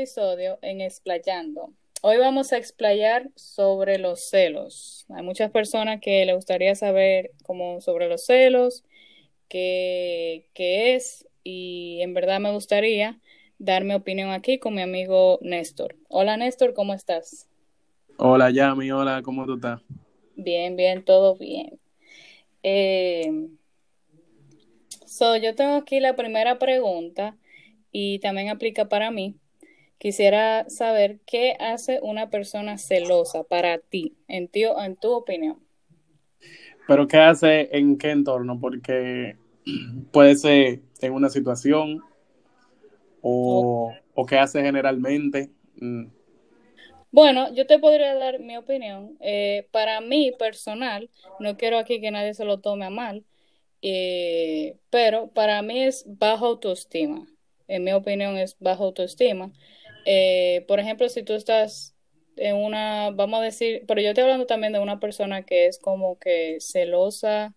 episodio en Explayando. Hoy vamos a explayar sobre los celos. Hay muchas personas que le gustaría saber cómo sobre los celos, qué, qué es, y en verdad me gustaría dar mi opinión aquí con mi amigo Néstor. Hola Néstor, ¿cómo estás? Hola Yami, hola, ¿cómo tú estás? Bien, bien, todo bien. Eh, so, yo tengo aquí la primera pregunta y también aplica para mí. Quisiera saber qué hace una persona celosa para ti, en, ti, en tu opinión. Pero qué hace en qué entorno, porque puede ser en una situación o, o qué hace generalmente. Mm. Bueno, yo te podría dar mi opinión. Eh, para mí personal, no quiero aquí que nadie se lo tome a mal, eh, pero para mí es baja autoestima en mi opinión, es baja autoestima. Eh, por ejemplo, si tú estás en una, vamos a decir, pero yo estoy hablando también de una persona que es como que celosa,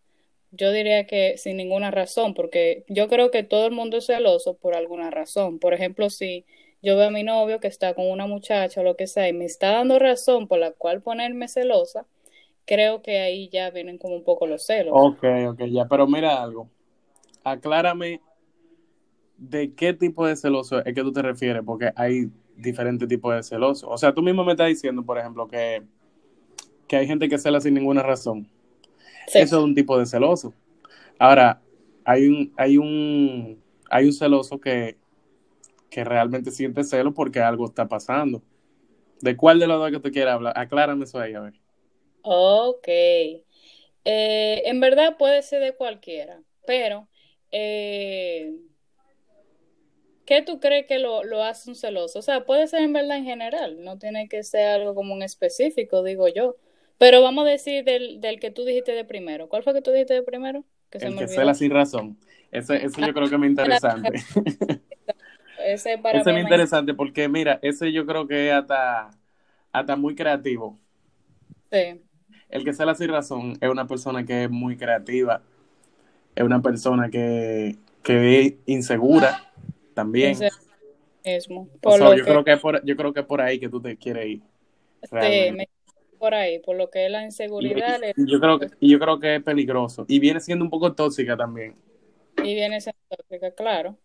yo diría que sin ninguna razón, porque yo creo que todo el mundo es celoso por alguna razón. Por ejemplo, si yo veo a mi novio que está con una muchacha o lo que sea y me está dando razón por la cual ponerme celosa, creo que ahí ya vienen como un poco los celos. Ok, ok, ya, pero mira algo. Aclárame ¿de qué tipo de celoso es que tú te refieres? Porque hay diferentes tipos de celoso. O sea, tú mismo me estás diciendo, por ejemplo, que, que hay gente que cela sin ninguna razón. Eso es un tipo de celoso. Ahora, hay un, hay un, hay un celoso que, que realmente siente celo porque algo está pasando. ¿De cuál de los dos que te quieres hablar? Aclárame eso ahí, a ver. Ok. Eh, en verdad puede ser de cualquiera, pero eh, ¿qué tú crees que lo, lo, hace un celoso? O sea, puede ser en verdad en general, no tiene que ser algo como un específico, digo yo. Pero vamos a decir del, del que tú dijiste de primero. ¿Cuál fue que tú dijiste de primero? Que el que cela sin razón. Ese, ese yo creo que es muy interesante. ese para ese es muy interesante porque, mira, ese yo creo que es hasta, hasta muy creativo. Sí. El que cela sin razón es una persona que es muy creativa, es una persona que, que es insegura también. Mismo. yo, Creo que es por, yo creo que por ahí que tú te quieres ir. Sí, por ahí, por lo que es la inseguridad. Y, yo creo que, y yo creo que es peligroso. Y viene siendo un poco tóxica también. Y viene siendo tóxica, claro.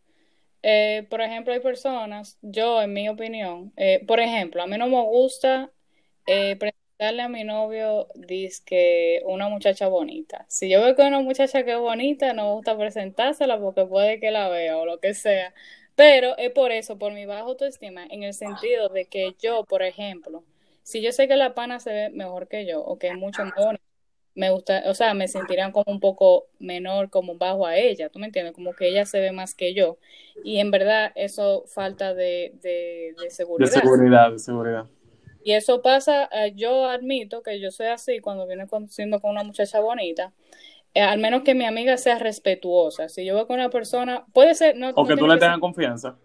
Eh, por ejemplo, hay personas, yo en mi opinión, eh, por ejemplo, a mí no me gusta eh, presentarle a mi novio que una muchacha bonita. Si yo veo que una muchacha que es bonita, no me gusta presentársela porque puede que la vea o lo que sea. Pero es por eso, por mi baja autoestima, en el sentido de que yo, por ejemplo, si yo sé que la pana se ve mejor que yo o que es mucho mejor, me gusta, o sea, me sentirían como un poco menor, como bajo a ella, ¿tú me entiendes? Como que ella se ve más que yo. Y en verdad eso falta de, de, seguridad. De seguridad, de seguridad. Y eso pasa, eh, yo admito que yo soy así cuando viene conociendo con una muchacha bonita, eh, al menos que mi amiga sea respetuosa. Si yo voy con una persona, puede ser... No, o que tú le tengas confianza.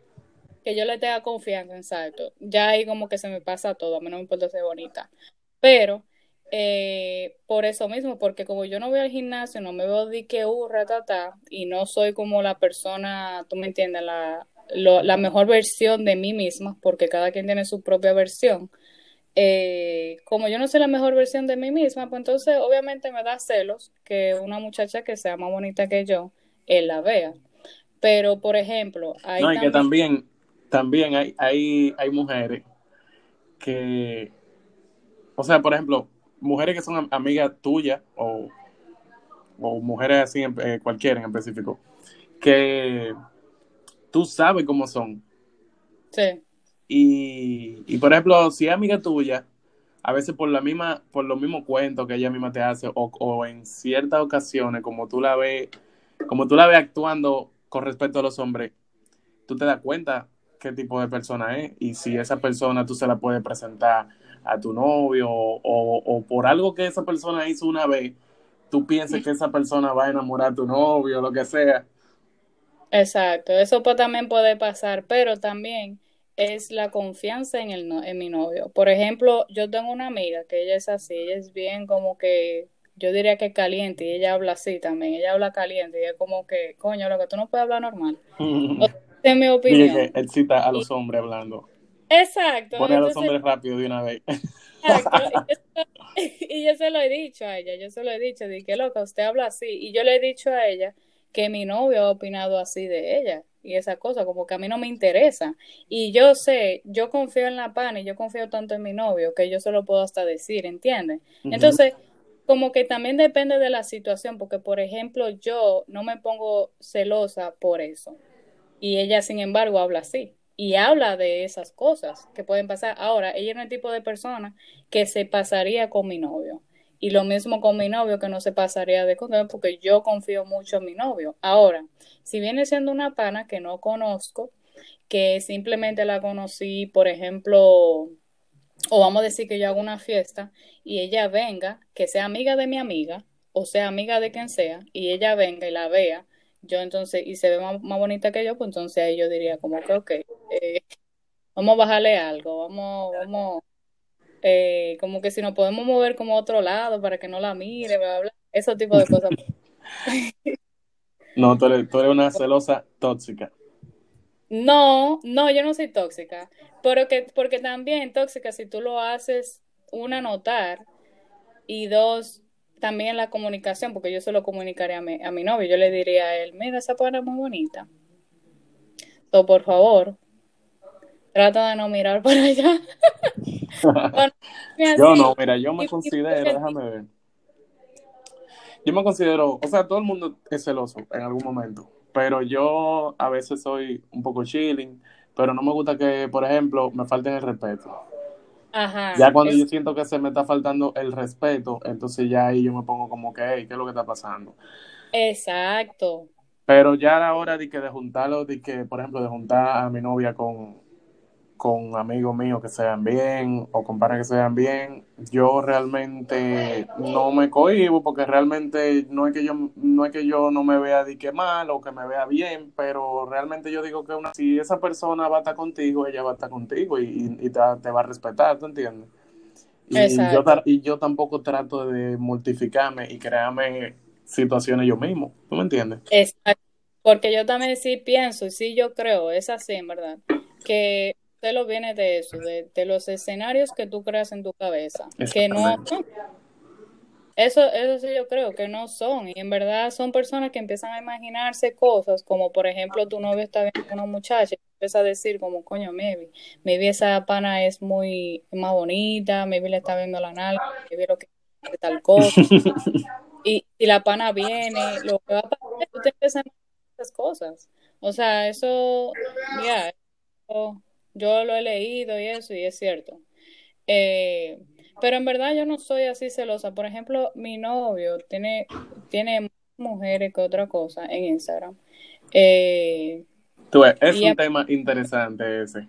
Que yo le tenga confianza, exacto. Ya ahí como que se me pasa todo, a mí no me importa ser bonita. Pero eh, por eso mismo, porque como yo no voy al gimnasio, no me veo de que uh, ratata, y no soy como la persona, tú me entiendes, la, la mejor versión de mí misma, porque cada quien tiene su propia versión. Eh, como yo no soy la mejor versión de mí misma, pues entonces obviamente me da celos que una muchacha que sea más bonita que yo, él la vea. Pero, por ejemplo, hay no, y que también, también hay, hay, hay mujeres que, o sea, por ejemplo, mujeres que son amigas tuyas o, o mujeres así, eh, cualquiera en específico, que tú sabes cómo son. Sí. Y, por ejemplo, si es amiga tuya, a veces por la misma, por los mismos cuentos que ella misma te hace, o, o, en ciertas ocasiones, como tú la ves, como tú la ves actuando con respecto a los hombres, tú te das cuenta qué tipo de persona es y si esa persona tú se la puedes presentar a tu novio o, o por algo que esa persona hizo una vez, tú piensas que esa persona va a enamorar a tu novio lo que sea. Exacto, eso también puede pasar, pero también es la confianza en, el, en mi novio. Por ejemplo, yo tengo una amiga que ella es así, ella es bien como que, yo diría que caliente, y ella habla así también, ella habla caliente, y es como que, coño, lo que tú no puedes hablar normal. es mi opinión. él cita a los hombres hablando. Exacto. Pone a los hombres rápido de una vez. Exacto. Y yo, se- y yo se lo he dicho a ella, yo se lo he dicho, de que loca, usted habla así. Y yo le he dicho a ella que mi novio ha opinado así de ella y esa cosa, como que a mí no me interesa. Y yo sé, yo confío en la pana y yo confío tanto en mi novio que yo se lo puedo hasta decir, ¿entiendes? Entonces, como que también depende de la situación, porque por ejemplo, yo no me pongo celosa por eso. Y ella, sin embargo, habla así. Y habla de esas cosas que pueden pasar. Ahora, ella no es el tipo de persona que se pasaría con mi novio. Y lo mismo con mi novio, que no se pasaría de con él, porque yo confío mucho en mi novio. Ahora, si viene siendo una pana que no conozco, que simplemente la conocí, por ejemplo, o vamos a decir que yo hago una fiesta y ella venga, que sea amiga de mi amiga, o sea amiga de quien sea, y ella venga y la vea, yo entonces, y se ve más, más bonita que yo, pues entonces ahí yo diría como que, ok, eh, vamos a bajarle algo, vamos, vamos, eh, como que si nos podemos mover como a otro lado para que no la mire, bla, bla, bla, ese tipo de cosas. No, tú eres, tú eres una celosa tóxica. No, no, yo no soy tóxica, pero que, porque también tóxica si tú lo haces, una, notar, y dos, también la comunicación, porque yo se lo comunicaría a mi, a mi novio, yo le diría a él, mira, esa pana es muy bonita. So, por favor, trata de no mirar para allá. Yo no, mira, yo me considero, déjame ver. Yo me considero, o sea, todo el mundo es celoso en algún momento, pero yo a veces soy un poco chilling, pero no me gusta que, por ejemplo, me falten el respeto. Ajá. Ya cuando es- yo siento que se me está faltando el respeto, entonces ya ahí yo me pongo como que, hey, ¿qué es lo que está pasando? Exacto. Pero ya a la hora de que de juntarlo, de que, por ejemplo, de juntar a mi novia con, con amigos míos que sean bien o con parejas que sean bien, yo realmente no me cohibo porque realmente no es que yo no es que yo no me vea de que mal o que me vea bien, pero realmente yo digo que una, si esa persona va a estar contigo, ella va a estar contigo y, y- y te, te va a respetar, ¿tú entiendes? Y Exacto. yo, y yo tampoco trato de mortificarme y crearme situaciones yo mismo, ¿tú me entiendes? Exacto. Porque yo también sí pienso y sí yo creo, es así en verdad, que usted lo viene de eso, de, de los escenarios que tú creas en tu cabeza, que no. Eso, eso sí yo creo que no son, y en verdad son personas que empiezan a imaginarse cosas, como por ejemplo tu novio está viendo a una muchacha y empieza a decir como, coño, maybe, maybe esa pana es muy más bonita, maybe le está viendo la nalga, maybe lo que tal cosa, y si la pana viene, lo que va a pasar es que tú te empiezas a imaginar esas cosas. O sea, eso, ya, eso yo lo he leído y eso, y es cierto. Eh, pero en verdad yo no soy así celosa. Por ejemplo, mi novio tiene, tiene más mujeres que otra cosa en Instagram. Eh, Tú ves, es un a- tema interesante ese.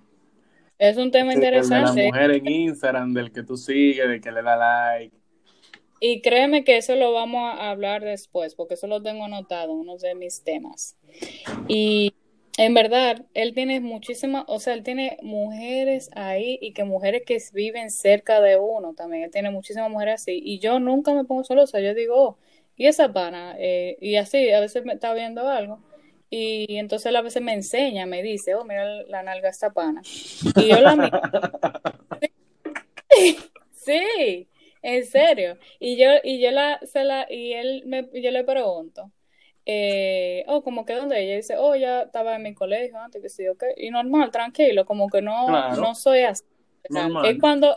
es un tema Sí, el de la interesante mujer en Instagram, del que tú sigues, del que le da like. y créeme que eso lo vamos a hablar después, porque eso lo tengo anotado uno de mis temas. Y en verdad, él tiene muchísimas, o sea, él tiene mujeres ahí y que mujeres que viven cerca de uno también. Él tiene muchísimas mujeres así. Y yo nunca me pongo celosa. Yo digo, oh, y esa pana, Eh, y así, a veces me está viendo algo. Y entonces él a veces me enseña, me dice, oh, mira la nalga esta pana. Y yo la miro. Sí, en serio. Y yo, y yo la, se la, y él me, yo le pregunto, eh, oh, como que donde ella dice, oh, ya estaba en mi colegio antes, que sí, ok. Y normal, tranquilo, como que no, Claro. no soy así. Normal. Es cuando,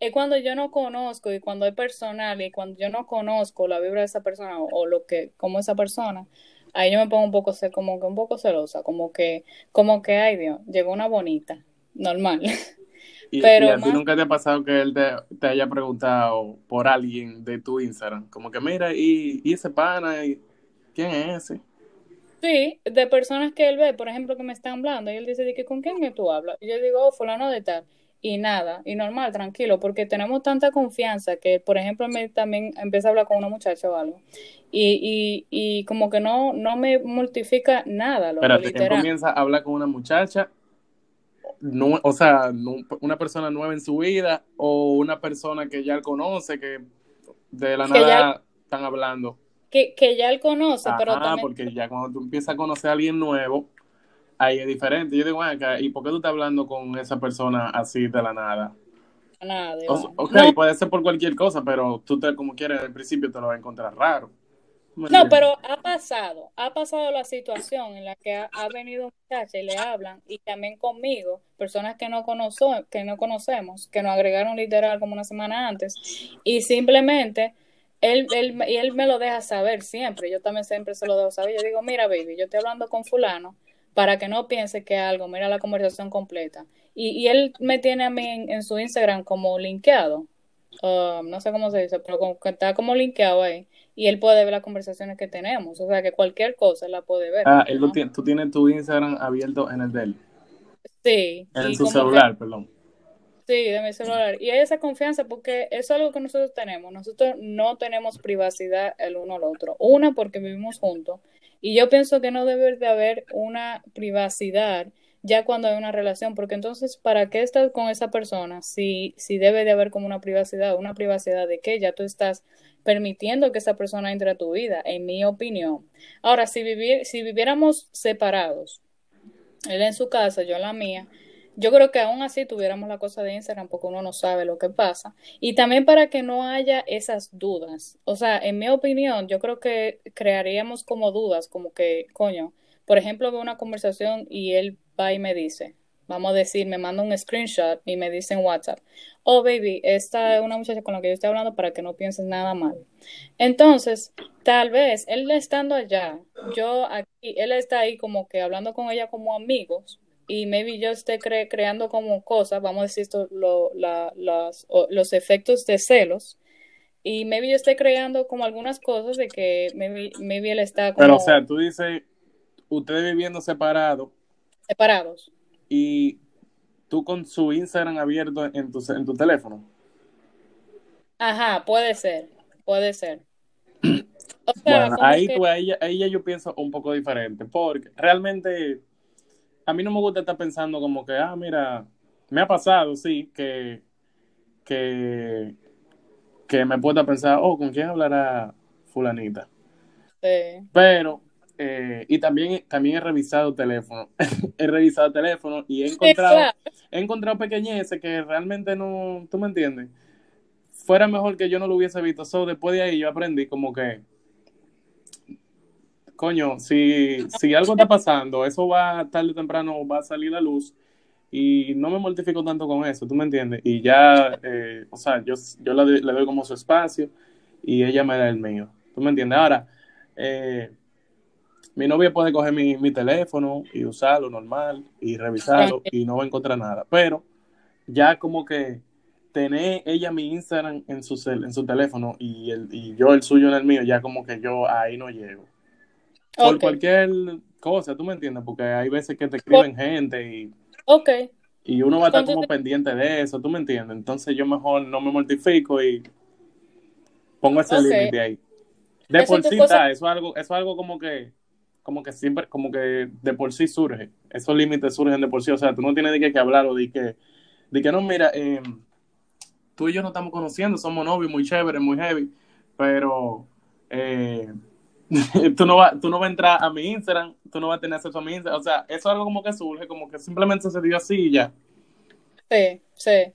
es cuando- yo no conozco y cuando es personal y cuando yo no conozco la vibra de esa persona o, o lo que, como esa persona, ahí yo me pongo un poco, como que un poco celosa, como que, como que, ay Dios, llegó una bonita, normal. Y, Pero y a ti más- nunca te ha pasado que él te, te haya preguntado por alguien de tu Instagram. Como que, mira, ¿y, y ese pana? ¿Y ¿Quién es ese? Sí, de personas que él ve, por ejemplo, que me están hablando, y él dice, que, ¿con quién tú hablas? Y yo digo, oh, fulano de tal, y nada, y normal, tranquilo, porque tenemos tanta confianza que, por ejemplo, me también empieza a hablar con una muchacha o algo, y, y, y como que no, no me mortifica nada, lo Espérate, él comienza a hablar con una muchacha, nu- o sea, una persona nueva en su vida o una persona que ya él conoce, que de la Que ya- nada están hablando. Que, que ya él conoce, pero Ajá, también, porque ya cuando tú empiezas a conocer a alguien nuevo, ahí es diferente. Yo digo, acá, ¿y por qué tú estás hablando con esa persona así de la nada? Nada, de O- ok, No, puede ser por cualquier cosa, pero tú te, como quieres, al principio te lo vas a encontrar raro. ¿Tú me No, entiendes? pero ha pasado, ha pasado la situación en la que ha, ha venido muchacha y le hablan, y también conmigo, personas que no, conozo- que no conocemos, que nos agregaron literal como una semana antes, y simplemente él, él, y él me lo deja saber siempre, yo también siempre se lo dejo saber, yo digo, mira, baby, yo estoy hablando con fulano, para que no piense que algo, mira la conversación completa. Y, y él me tiene a mí en, en su Instagram como linkeado, uh, no sé cómo se dice, pero como está como linkeado ahí y él puede ver las conversaciones que tenemos. O sea, que cualquier cosa la puede ver. Ah, él lo ¿no? tiene, tú tienes tu Instagram abierto en el de él, Sí, en su que- celular, perdón. Sí, de mi celular. Y hay esa confianza porque es algo que nosotros tenemos. Nosotros no tenemos privacidad el uno al otro. Una, porque vivimos juntos. Y yo pienso que no debe de haber una privacidad ya cuando hay una relación, porque entonces, ¿para qué estás con esa persona si, si debe de haber como una privacidad? ¿Una privacidad de qué? Ya tú estás permitiendo que esa persona entre a tu vida, en mi opinión. Ahora, si vivir, si viviéramos separados, él en su casa, yo en la mía, yo creo que aún así tuviéramos la cosa de Instagram porque uno no sabe lo que pasa. Y también para que no haya esas dudas. O sea, en mi opinión, yo creo que crearíamos como dudas, como que, coño, por ejemplo, veo una conversación y él va y me dice, vamos a decir, me manda un screenshot y me dice en WhatsApp, oh baby, esta es una muchacha con la que yo estoy hablando para que no pienses nada mal. Entonces, tal vez él estando allá, yo aquí, él está ahí como que hablando con ella como amigos y maybe yo esté cre- creando como cosas, vamos a decir esto, lo, la, las, o- los efectos de celos y maybe yo esté creando como algunas cosas de que maybe, maybe él está como Pero, o sea, tú dices, ustedes viviendo separados separados. y tú con su Instagram abierto en tu, en tu teléfono. Ajá, puede ser, puede ser. O sea, Bueno, ahí, que- tú, ahí, ahí ya yo pienso un poco diferente, porque realmente a mí no me gusta estar pensando como que, ah, mira, me ha pasado, sí, que, que, que me pueda pensar, oh, ¿con quién hablará fulanita? sí. Pero, eh, y también, también he revisado teléfono, he revisado teléfono y he encontrado, claro. he encontrado pequeñeces que realmente no, ¿tú me entiendes? Fuera mejor que yo no lo hubiese visto. So, después de ahí yo aprendí como que, coño, si, si algo está pasando, eso va tarde o temprano, va a salir a la luz y no me mortifico tanto con eso, ¿tú me entiendes? Y ya, eh, o sea, yo, yo le, doy- le doy como su espacio y ella me da el mío, ¿tú me entiendes? Ahora, eh, mi novia puede coger mi, mi teléfono y usarlo normal y revisarlo y no va a encontrar nada, pero ya como que tener ella mi Instagram en su, cel- en su teléfono y, el, y yo el suyo en el mío, ya como que yo ahí no llego. Por cualquier cosa, ¿tú me entiendes? Porque hay veces que te escriben gente y, ok. y uno va a estar como pendiente de eso, ¿tú me entiendes? Entonces yo mejor no me mortifico y pongo ese límite ahí. De Eso por sí cosa- está, eso es algo, eso es algo como que, como que siempre, como que de por sí surge. Esos límites surgen de por sí. O sea, tú no tienes de qué que hablar o de que, de que no, mira, eh, tú y yo nos estamos conociendo, somos novios, muy chévere, muy heavy, pero eh, tú, no vas, tú no vas a entrar a mi Instagram, tú no vas a tener acceso a mi Instagram. O sea, eso es algo como que surge, como que simplemente se dio así y ya. Sí, sí.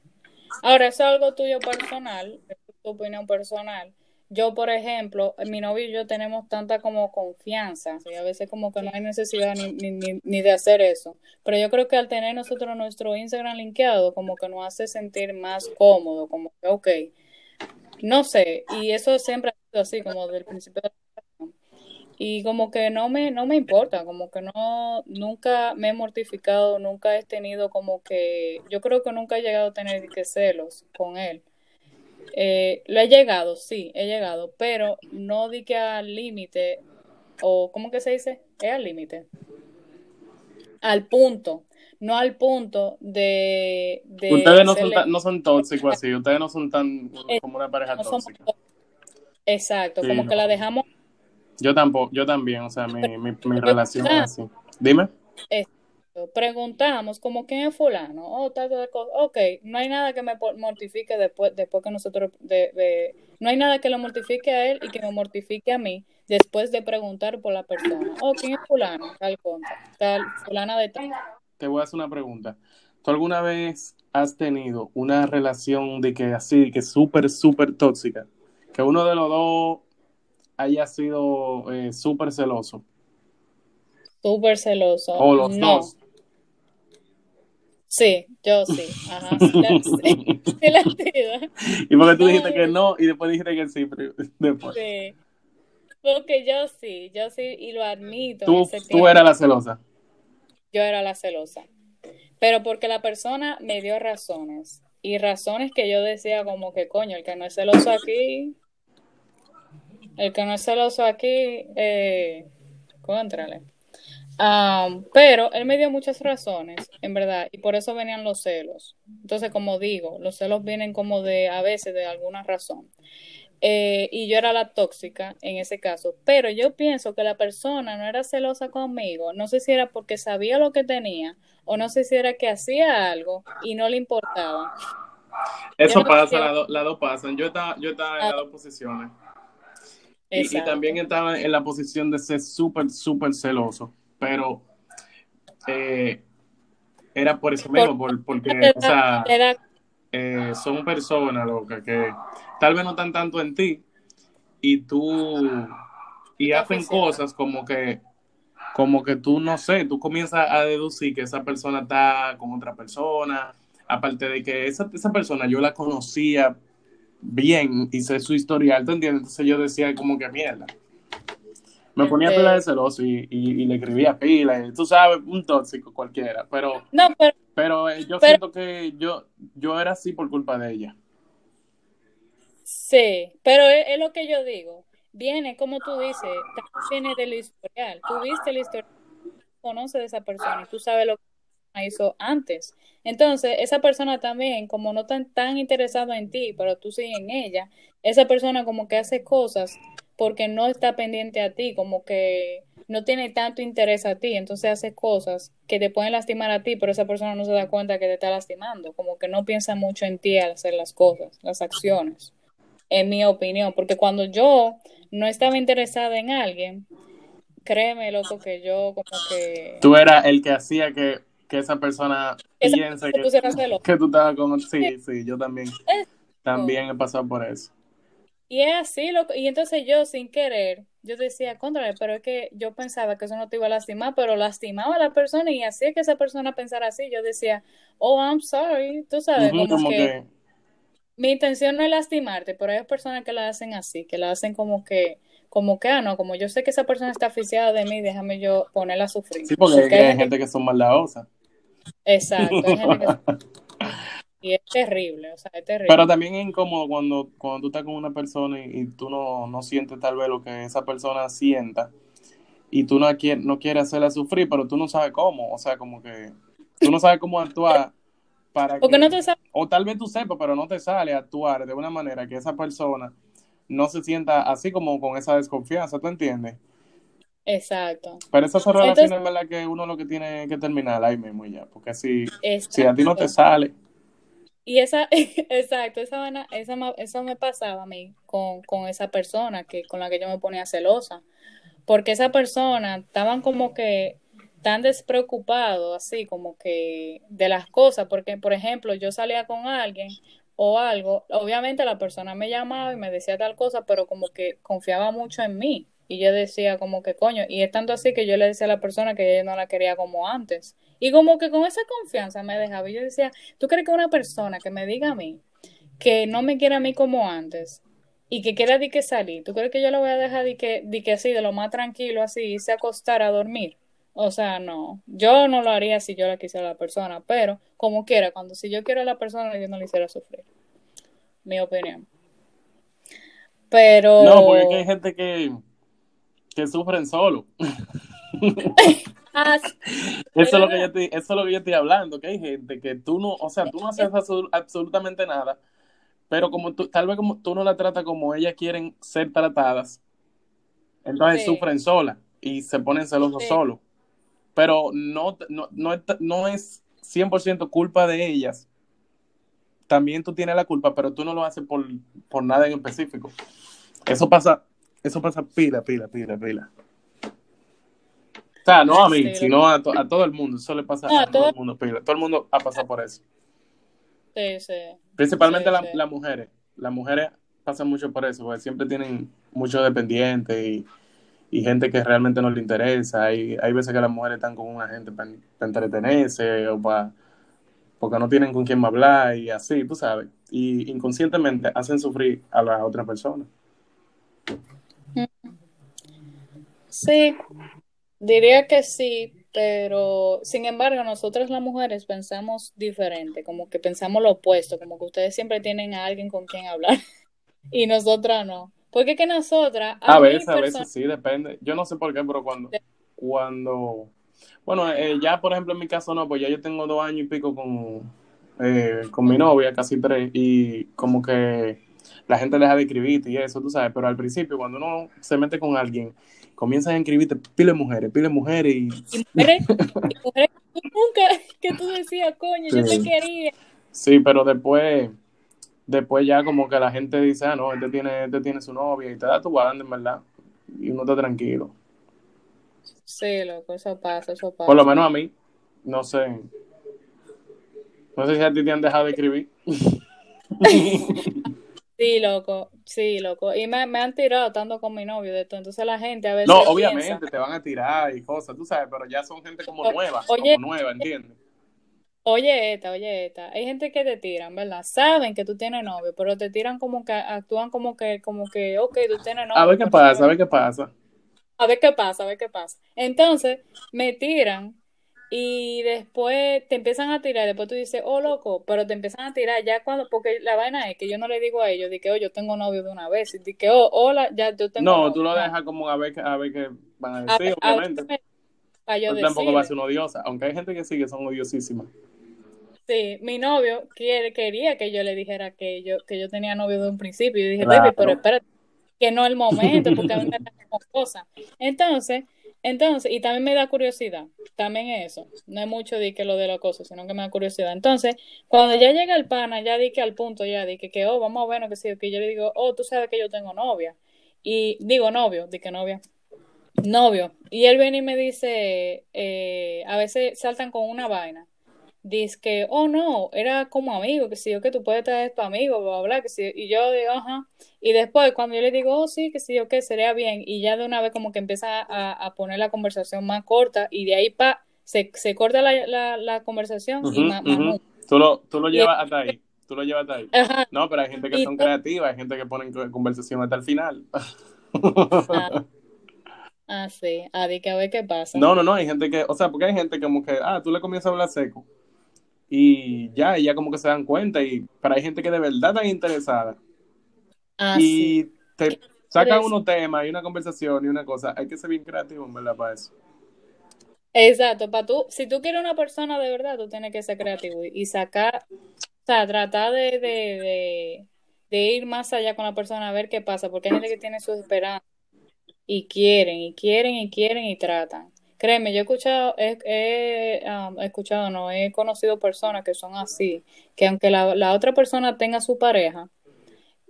Ahora, eso es algo tuyo personal, es tu opinión personal. Yo, por ejemplo, mi novio y yo tenemos tanta como confianza, y a veces como que no hay necesidad ni, ni, ni, de hacer eso. Pero yo creo que al tener nosotros nuestro Instagram linkeado, como que nos hace sentir más cómodo, como que, ok, no sé, y eso siempre ha sido así, como desde el principio de la. Y como que no me, no me importa, como que no, nunca me he mortificado, nunca he tenido como que, yo creo que nunca he llegado a tener que celos con él. Eh, lo he llegado, sí, he llegado, pero no di que al límite, o ¿cómo que se dice? Es al límite. Al punto, no al punto de, de Ustedes no son, tan- no son tóxicos así, ustedes no son tan Eh, como una pareja no somos tóxica. Exacto, Sí, como no. que la dejamos Yo tampoco, yo también, o sea, mi, mi, mi relación es así. Dime. preguntamos como quién es fulano, oh, tal, tal cosa. Ok, no hay nada que me mortifique después, después que nosotros, de, de- no hay nada que lo mortifique a él y que me mortifique a mí después de preguntar por la persona. Oh, ¿quién es fulana? Tal contra, tal, fulana de tal. Te voy a hacer una pregunta. ¿Tú alguna vez has tenido una relación de que así, que súper, súper tóxica? Que uno de los dos haya sido eh, súper celoso. Súper celoso. O los no. dos. Sí, yo sí. Ajá. Sí, la. Y porque tú dijiste que no y después dijiste que sí, después. Sí. Porque yo sí, yo sí, y lo admito. Tú, tú eras la celosa. yo era la celosa. Pero porque la persona me dio razones. Y razones que yo decía como que, coño, el que no es celoso aquí, el que no es celoso aquí, eh, contrale. Am, pero él me dio muchas razones, en verdad, y por eso venían los celos. Entonces, como digo, los celos vienen como de, a veces, de alguna razón. Eh, y yo era la tóxica en ese caso, pero yo pienso que la persona no era celosa conmigo, no sé si era porque sabía lo que tenía o no sé si era que hacía algo y no le importaba. Eso no pasa, las dos dos pasan. Yo estaba, yo estaba en Ah. las dos posiciones. Y, también estaba en la posición de ser súper, súper celoso. Pero eh, era por eso mismo, por- porque, o sea, eh, son personas, loca, que tal vez no están tanto en ti y tú, y hacen cosas como que, como que tú, no sé, tú comienzas a deducir que esa persona está con otra persona, aparte de que esa, esa persona yo la conocía bien y sé su historial, ¿te entiendes? Entonces yo decía como que mierda. Me ponía Este- pila de celoso y, y, y le escribía pila, y tú sabes, un tóxico cualquiera, pero, No, pero pero eh, yo Pero- siento que yo, yo era así por culpa de ella. sí, pero es, es lo que yo digo. Viene, como tú dices, viene del historial. Tú viste el historial, conoces de esa persona y tú sabes lo que hizo antes. Entonces, esa persona también, como no tan, tan interesado en ti, pero tú sí en ella, esa persona como que hace cosas porque no está pendiente a ti, como que no tiene tanto interés a ti, entonces hace cosas que te pueden lastimar a ti, pero esa persona no se da cuenta que te está lastimando, como que no piensa mucho en ti al hacer las cosas, las acciones, en mi opinión, porque cuando yo no estaba interesada en alguien, créeme, loco, que yo como que... Tú eras el que hacía que, que esa persona Esa piense se que, que tú estabas con... Sí, sí, yo también. También he pasado por eso. Y es así, loco. Y entonces yo, sin querer, yo decía, contra, pero es que yo pensaba que eso no te iba a lastimar, pero lastimaba a la persona y hacía que esa persona pensara así. Yo decía, oh, I'm sorry. Tú sabes, Ujú, como, como que, que... mi intención no es lastimarte, pero hay personas que la hacen así, que la hacen como que, como que, ah, no, como yo sé que esa persona está aficiada de mí, déjame yo ponerla a sufrir. Sí, porque Porque hay, hay gente, que son maldadosas. Exacto, hay gente que... Y es terrible, o sea, es terrible. Pero también es incómodo cuando, cuando tú estás con una persona y, y tú no, no sientes tal vez lo que esa persona sienta y tú no, quieres, no quieres hacerla sufrir, pero tú no sabes cómo. O sea, como que tú no sabes cómo actuar para Porque que... no te O tal vez tú sepas, pero no te sale actuar de una manera que esa persona no se sienta así como con esa desconfianza, ¿tú entiendes? Exacto. Pero esas son relaciones, ¿verdad? Que uno lo que tiene que terminar ahí mismo y ya. Porque si, Exacto. si a ti no te sale, Y esa, exacto, esa, esa, eso me pasaba a mí con, con esa persona que, con la que yo me ponía celosa. Porque esa persona estaban como que tan despreocupados, así como que de las cosas. Porque, por ejemplo, yo salía con alguien o algo, obviamente la persona me llamaba y me decía tal cosa, pero como que confiaba mucho en mí. Y yo decía como que coño, y es tanto así que yo le decía a la persona que yo no la quería como antes. Y como que con esa confianza me dejaba. Y yo decía, ¿tú crees que una persona que me diga a mí que no me quiere a mí como antes y que quiera di que salir, ¿tú crees que yo la voy a dejar di que, di que así, de lo más tranquilo, así, y se acostar a dormir? O sea, no, yo no lo haría si yo la quisiera a la persona, pero como quiera, cuando si yo quiero a la persona, yo no le hiciera sufrir. Mi opinión. Pero... no, porque hay gente que, que sufren solo. Ah, Eso es, lo que yo te, eso es lo que yo estoy hablando, que hay gente que tú no, o sea, tú no haces absolu- absolutamente nada, pero como tú, tal vez como tú no la tratas como ellas quieren ser tratadas, entonces Sí. sufren solas y se ponen celosos Sí. solos. Pero no, no, no, es- no es 100% culpa de ellas. También tú tienes la culpa, pero tú no lo haces por, por nada en específico. Eso pasa Eso pasa pila, pila, pila, pila. O sea, no a mí, Sí, sino a, to- a todo el mundo. Eso le pasa No, a todo todo- el mundo, pila. Todo el mundo ha pasado por eso. Sí, sí. Principalmente Sí, la- sí. las mujeres. Las mujeres pasan mucho por eso, porque siempre tienen muchos dependientes y, y gente que realmente no le interesa. Hay, hay veces que las mujeres están con una gente para entretenerse o para porque no tienen con quién hablar y así, tú sabes. Y inconscientemente hacen sufrir a las otras personas. Sí, diría que sí, pero sin embargo, nosotras las mujeres pensamos diferente, como que pensamos lo opuesto, como que ustedes siempre tienen a alguien con quien hablar y nosotras no. Porque que nosotras, a veces, a veces sí, depende. Yo no sé por qué, pero cuando, cuando, bueno, eh, ya por ejemplo en mi caso no, pues ya yo tengo dos años y pico con, eh, con mi novia, casi tres, y como que la gente deja de escribirte y eso, tú sabes, pero al principio cuando uno se mete con alguien, comienzan a escribirte pile mujeres, pile mujeres y y mujeres, y mujeres que nunca, que tú decías, coño, yo te quería. sí, pero después, después ya como que la gente dice, ah, no, este tiene, este tiene su novia y te da tu banda en verdad, y uno está tranquilo. Sí, loco, eso pasa, eso pasa. Por lo menos a mí, no sé. No sé si a ti te han dejado de escribir. Sí, loco, sí, loco. Y me, me han tirado estando con mi novio de todo. Entonces la gente a veces No, piensa, obviamente te van a tirar y cosas, tú sabes, pero ya son gente como nueva, oye. como nueva, ¿entiendes? Oye, esta, oye, esta. Hay gente que te tiran, ¿verdad? Saben que tú tienes novio, pero te tiran como que, actúan como que, como que, ok, tú tienes novio. A ver qué pasa, no- a ver qué pasa. a ver qué pasa, a ver qué pasa. Entonces, me tiran y después te empiezan a tirar. Después tú dices, oh, loco, pero te empiezan a tirar ya cuando, porque la vaina es que yo no le digo a ellos, de que, oh, yo tengo novio de una vez. De que, oh, hola, ya yo tengo No, novio. tú lo dejas como a ver, a ver qué van a decir, a obviamente. yo tampoco vas a ser una odiosa, aunque hay gente que sí que son odiosísimas. Sí, mi novio quiere, quería que yo le dijera que yo, que yo tenía novio de un principio. Y dije, Claro. baby, pero espérate, que no es el momento, porque a mí me da como cosa. Entonces, entonces, y también me da curiosidad, también eso. No es mucho de que lo de la cosa, sino que me da curiosidad. Entonces, cuando ya llega el pana, ya di que al punto, ya di que, que oh, vamos a ver, no que sí, que yo le digo, oh, tú sabes que yo tengo novia. Y digo novio, di que novia. Novio. Y él viene y me dice, eh, a veces saltan con una vaina. Dice que, oh no, era como amigo, que si yo que tú puedes traer tu amigo, bla, bla, que si, y yo digo, ajá. Y después, cuando yo le digo, oh sí, que si yo que sería bien, y ya de una vez como que empieza a, a poner la conversación más corta, y de ahí pa, se, se corta la, la, la conversación y más, ujú. nunca. Tú lo, tú lo Y- llevas hasta ahí. Tú lo llevas hasta ahí. Ajá, No, pero hay gente que Y son tú- creativas, hay gente que ponen co- conversación hasta el final. ah, ah, sí, ah, que a ver qué pasa. No, no, no, hay gente que, o sea, porque hay gente como que, ah, tú le comienzas a hablar seco y ya, y ya como que se dan cuenta, y pero hay gente que de verdad están interesada Ah, sí. y te sacan eso. unos temas y una conversación y una cosa, hay que ser bien creativo, en verdad, para eso. Exacto, para tú, si tú quieres una persona de verdad, tú tienes que ser creativo y, y sacar, o sea, tratar de, de, de, de ir más allá con la persona a ver qué pasa, porque hay gente que tiene sus esperanzas y quieren, y quieren, y quieren, y tratan. Créeme, yo he escuchado, um, he escuchado, no, he conocido personas que son así, que aunque la, la otra persona tenga su pareja,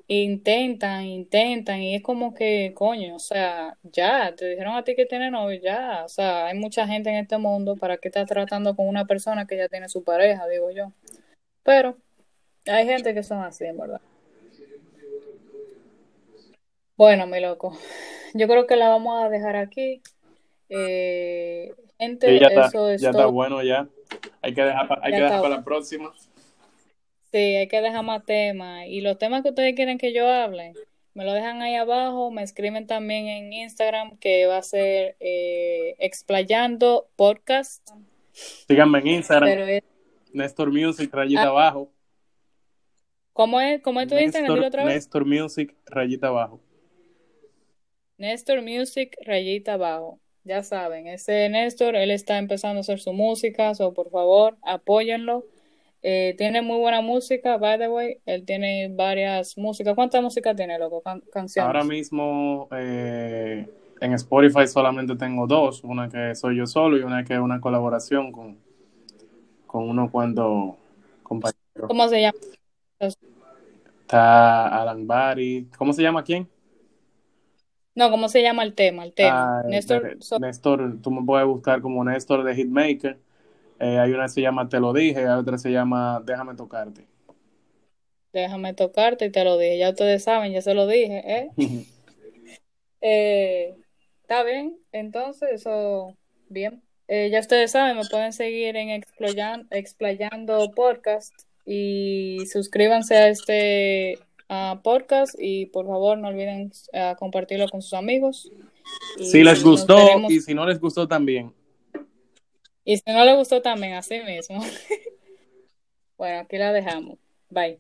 intentan, intentan, y es como que, coño, o sea, ya, te dijeron a ti que tiene novio, ya, o sea, hay mucha gente en este mundo, ¿para qué estás tratando con una persona que ya tiene su pareja, digo yo? Pero hay gente que son así, en verdad. Bueno, mi loco, yo creo que la vamos a dejar aquí. Eh, Sí, gente, ya está, eso es ya está bueno ya. Hay que dejar, hay Ya que dejar está. para la próxima. Sí, hay que dejar más temas. Y los temas que ustedes quieren que yo hable, me lo dejan ahí abajo. Me escriben también en Instagram, que va a ser eh, Explayando Podcast. Síganme en Instagram, es, Nestor Music, rayita Ah. abajo. ¿cómo es, cómo es tu Instagram? Dilo Nestor, otra vez. Nestor Music, rayita abajo. Néstor Music, rayita abajo. Ya saben, ese Néstor, él está empezando a hacer su música, so por favor, apóyenlo. Eh, tiene muy buena música, by the way. Él tiene varias músicas. ¿Cuántas músicas tiene, loco? Can- canciones. Ahora mismo eh, en Spotify solamente tengo dos, una que soy yo solo y una que es una colaboración con, con unos cuantos compañeros. ¿Cómo se llama? Está Alan Barry, ¿cómo se llama quién? No, ¿cómo se llama el tema? El tema. Ah, Néstor, so- Néstor, tú me puedes buscar como Néstor de Hitmaker. Eh, hay una que se llama Te lo dije, hay otra que se llama Déjame tocarte. déjame tocarte y te lo dije. Ya ustedes saben, ya se lo dije, ¿eh? Eh, Está bien, entonces, eso, bien. Eh, ya ustedes saben, me pueden seguir en Exployan- Explayando Podcast y suscríbanse a este ah, podcast y por favor no olviden ah, compartirlo con sus amigos. Y Si les gustó veremos- y si no les gustó también. y si no les gustó también, así mismo. Bueno, aquí la dejamos. Bye.